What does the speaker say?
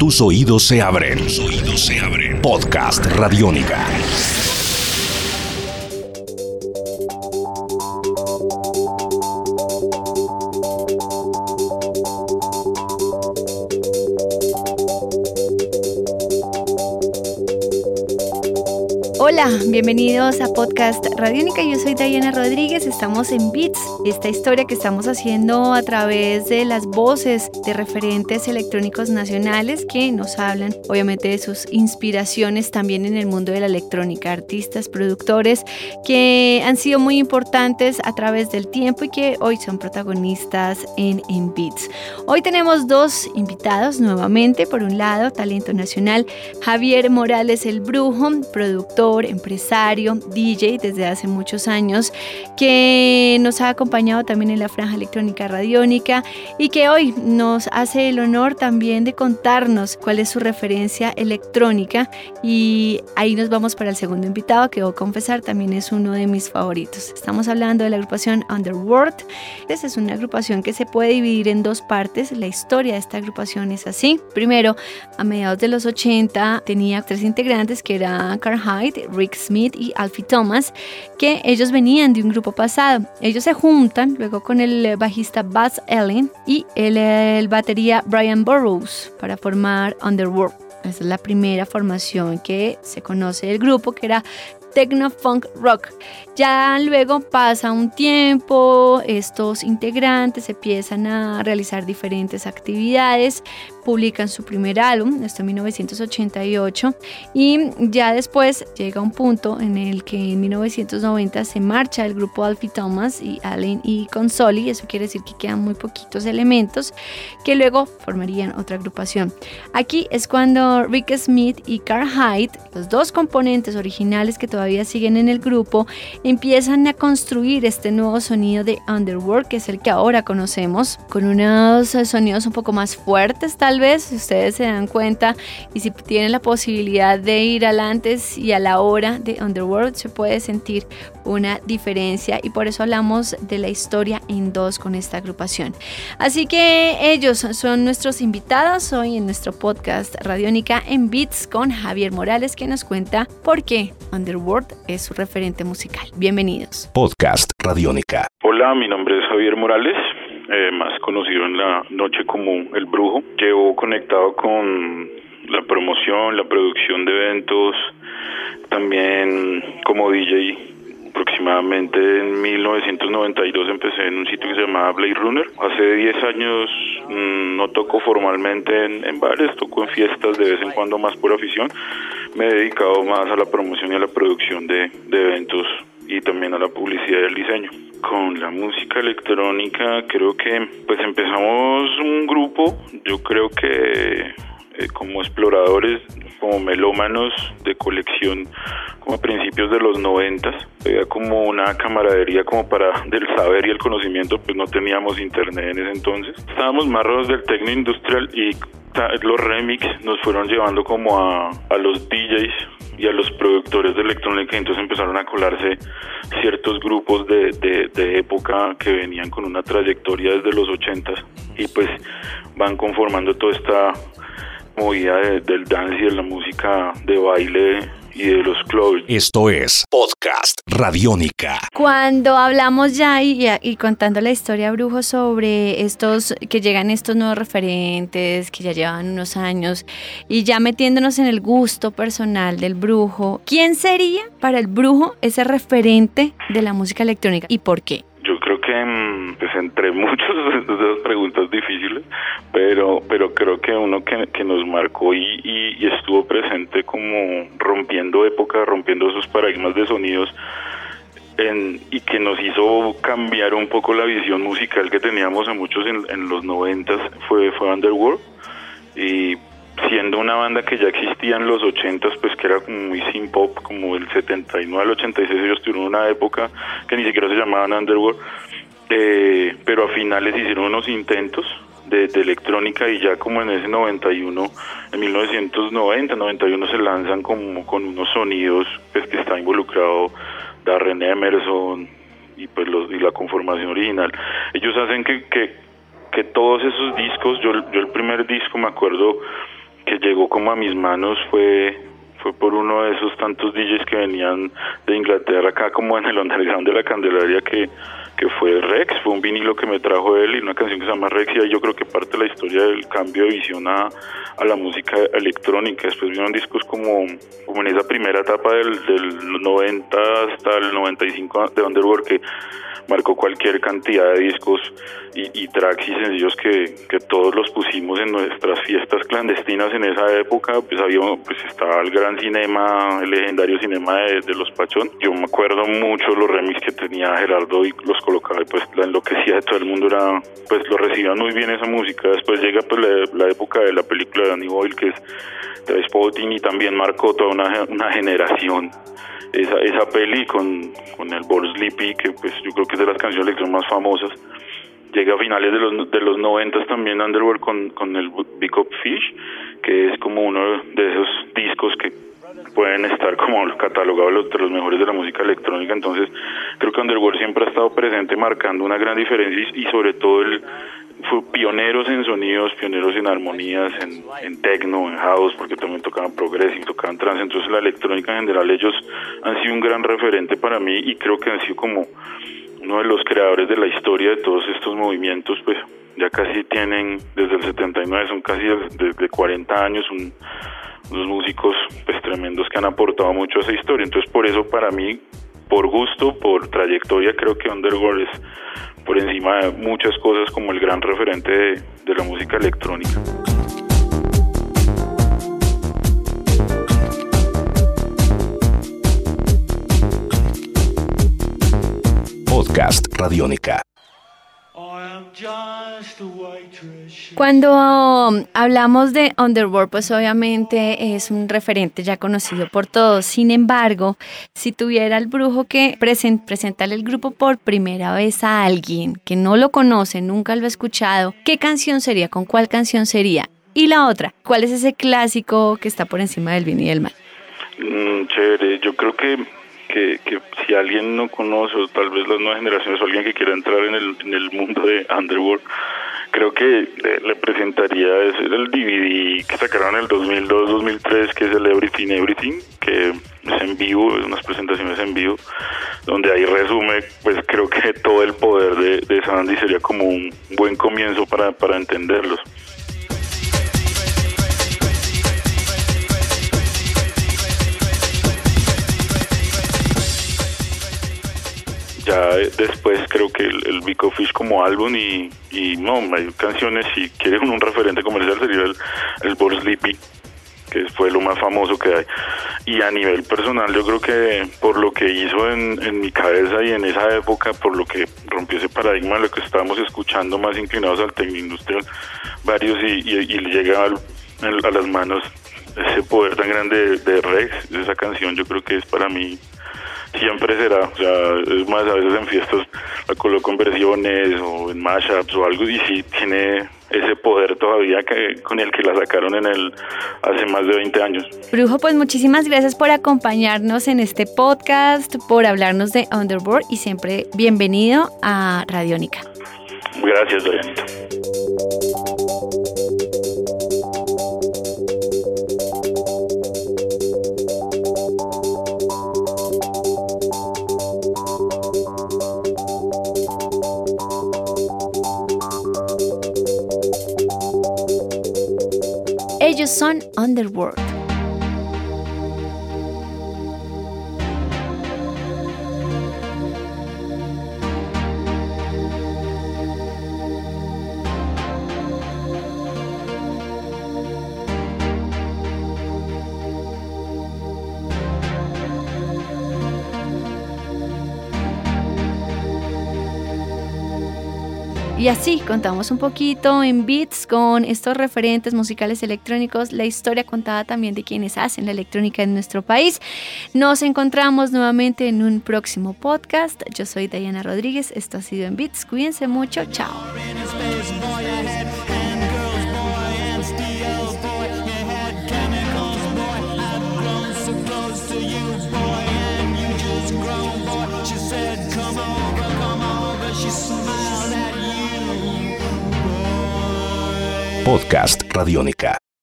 Tus oídos se abren. Tus oídos se abren. Podcast Radiónica. Hola, bienvenidos a Podcast Radiónica. Yo soy Diana Rodríguez. Estamos en Beats, esta historia que estamos haciendo a través de las voces de referentes electrónicos nacionales que nos hablan, obviamente, de sus inspiraciones también en el mundo de la electrónica. Artistas, productores que han sido muy importantes a través del tiempo y que hoy son protagonistas en, en Beats. Hoy tenemos dos invitados nuevamente. Por un lado, talento nacional, Javier Morales el Brujo, productor empresario, DJ desde hace muchos años, que nos ha acompañado también en la franja electrónica radiónica y que hoy nos hace el honor también de contarnos cuál es su referencia electrónica y ahí nos vamos para el segundo invitado que debo confesar también es uno de mis favoritos. Estamos hablando de la agrupación Underworld. Esta es una agrupación que se puede dividir en dos partes. La historia de esta agrupación es así. Primero, a mediados de los 80 tenía tres integrantes que eran Carl Hyde, Rick Smith y Alfie Thomas, que ellos venían de un grupo pasado. Ellos se juntan luego con el bajista Buzz Ellen y el, batería Brian Burroughs para formar Underworld. Esa es la primera formación que se conoce del grupo, que era Techno Funk Rock. Ya luego pasa un tiempo, estos integrantes empiezan a realizar diferentes actividades, publican su primer álbum, esto en 1988, y ya después llega un punto en el que en 1990 se marcha el grupo Alfie Thomas y Allen y Consoli, eso quiere decir que quedan muy poquitos elementos que luego formarían otra agrupación. Aquí es cuando Rick Smith y Carl Hyde, los dos componentes originales que todavía siguen en el grupo, empiezan a construir este nuevo sonido de Underworld, que es el que ahora conocemos, con unos sonidos un poco más fuertes tal vez, si ustedes se dan cuenta y si tienen la posibilidad de ir al antes y a la hora de Underworld, se puede sentir una diferencia y por eso hablamos de la historia en dos con esta agrupación. Así que ellos son nuestros invitados hoy en nuestro podcast Radiónica en Beats con Javier Morales que nos cuenta por qué Underworld es su referente musical. Bienvenidos. Podcast Radiónica. Hola, mi nombre es Javier Morales. Eh, más conocido en la noche como El Brujo. Llevo conectado con la promoción, la producción de eventos, también como DJ aproximadamente en 1992 empecé en un sitio que se llamaba Blade Runner. Hace 10 años mm, no toco formalmente en, bares, toco en fiestas de vez en cuando más por afición. Me he dedicado más a la promoción y a la producción de, de eventos y también a la publicidad y al diseño. Con la música electrónica creo que pues empezamos un grupo, yo creo que eh, como exploradores, como melómanos de colección, como a principios de los noventas, había como una camaradería como para del saber y el conocimiento, pues no teníamos internet en ese entonces. Estábamos rodeados del tecno industrial y los remix nos fueron llevando como a, a los DJs y a los productores de electrónica, entonces empezaron a colarse ciertos grupos de, de, de época que venían con una trayectoria desde los ochentas y pues van conformando toda esta movida del dance y de la música de baile y de los clubs. Esto es Podcast Radiónica. Cuando hablamos ya y, y, contando la historia, Brujo, sobre estos que llegan estos nuevos referentes que ya llevan unos años y ya metiéndonos en el gusto personal del Brujo, ¿quién sería para el Brujo ese referente de la música electrónica y por qué? Yo creo que mm, pues entre muchos de esas difíciles, pero pero creo que uno que, que nos marcó y, y, estuvo presente como rompiendo épocas, rompiendo esos paradigmas de sonidos en, y que nos hizo cambiar un poco la visión musical que teníamos a muchos en, en los noventas fue, fue Underworld. Y siendo una banda que ya existía en los 80 pues que era como muy sin pop, como el 79 al 86 ellos tuvieron una época que ni siquiera se llamaban Underworld, eh, pero a finales hicieron unos intentos de, electrónica y ya como en ese 91, en 1990, 91 se lanzan como con unos sonidos pues que está involucrado Darren Emerson y pues los y la conformación original. Ellos hacen que, que, que todos esos discos, yo, yo el primer disco me acuerdo que llegó como a mis manos fue fue por uno de esos tantos DJs que venían de Inglaterra acá como en el underground de la Candelaria que, que fue Rex, fue un vinilo que me trajo él y una canción que se llama Rex y ahí yo creo que parte de la historia del cambio de visión a, a la música electrónica, después vinieron discos como, como en esa primera etapa del, del 90 hasta el 95 de Underworld que marcó cualquier cantidad de discos y, tracks y sencillos que, que, todos los pusimos en nuestras fiestas clandestinas en esa época. Pues había, pues estaba el gran cinema, el legendario cinema de, Los Pachón. Yo me acuerdo mucho los remix que tenía Gerardo y los colocaba y pues la enloquecía de todo el mundo era, pues lo recibían muy bien esa música. Después llega pues la, época de la película de Danny Boyle que es Spotting y también marcó toda una, una generación esa, esa peli con, con el Ball Sleepy, que pues yo creo que es de las canciones electro más famosas. Llega a finales de los, de los 90 también Underworld con, con el Big Up Fish, que es como uno de esos discos que pueden estar como catalogados de los mejores de la música electrónica. Entonces, creo que Underworld siempre ha estado presente marcando una gran diferencia y sobre todo el, pioneros en sonidos, pioneros en armonías, en, techno, en house, porque también tocaban progressive, tocaban trance, entonces la electrónica en general ellos han sido un gran referente para mí y creo que han sido como uno de los creadores de la historia de todos estos movimientos, pues ya casi tienen desde el 79, son casi desde 40 años unos músicos pues tremendos que han aportado mucho a esa historia, entonces por eso para mí, por gusto, por trayectoria, creo que Underworld es por encima de muchas cosas como el gran referente de, la música electrónica. Podcast Radiónica. Cuando hablamos de Underworld, pues obviamente es un referente ya conocido por todos. Sin embargo, si tuviera el brujo que presentarle el grupo por primera vez a alguien que no lo conoce, nunca lo ha escuchado, ¿qué canción sería? ¿Con cuál canción sería? Y la otra, ¿cuál es ese clásico que está por encima del bien y del mal? Mm, chévere, yo creo que que, si alguien no conoce, o tal vez las nuevas generaciones, o alguien que quiera entrar en el, en el mundo de Underworld, creo que le, presentaría es el DVD que sacaron en el 2002-2003, que es el Everything Everything, que es en vivo, es unas presentaciones en vivo, donde ahí resume, pues creo que todo el poder de, de Sandy sería como un buen comienzo para entenderlos. Ya después creo que el, el Vico Fish como álbum y, no, hay canciones, si quieren un referente comercial sería el, el Boris Sleepy, que fue lo más famoso que hay. Y a nivel personal yo creo que por lo que hizo en, en mi cabeza y en esa época, por lo que rompió ese paradigma lo que estábamos escuchando más inclinados al tecno industrial, varios y, y, y le llega a las manos ese poder tan grande de, de Rex, esa canción yo creo que es para mí siempre será, o sea, es más, a veces en fiestas la coloco en versiones o en mashups o algo y sí tiene ese poder todavía que con el que la sacaron en el hace más de 20 años. Brujo, pues muchísimas gracias por acompañarnos en este podcast, por hablarnos de Underboard y siempre bienvenido a Radiónica. Gracias, Dorianita. Ellos son Underworld. Y así contamos un poquito en beats con estos referentes musicales electrónicos, la historia contada también de quienes hacen la electrónica en nuestro país. Nos encontramos nuevamente en un próximo podcast. Yo soy Diana Rodríguez, esto ha sido en beats. Cuídense mucho, chao. Podcast Radiónica.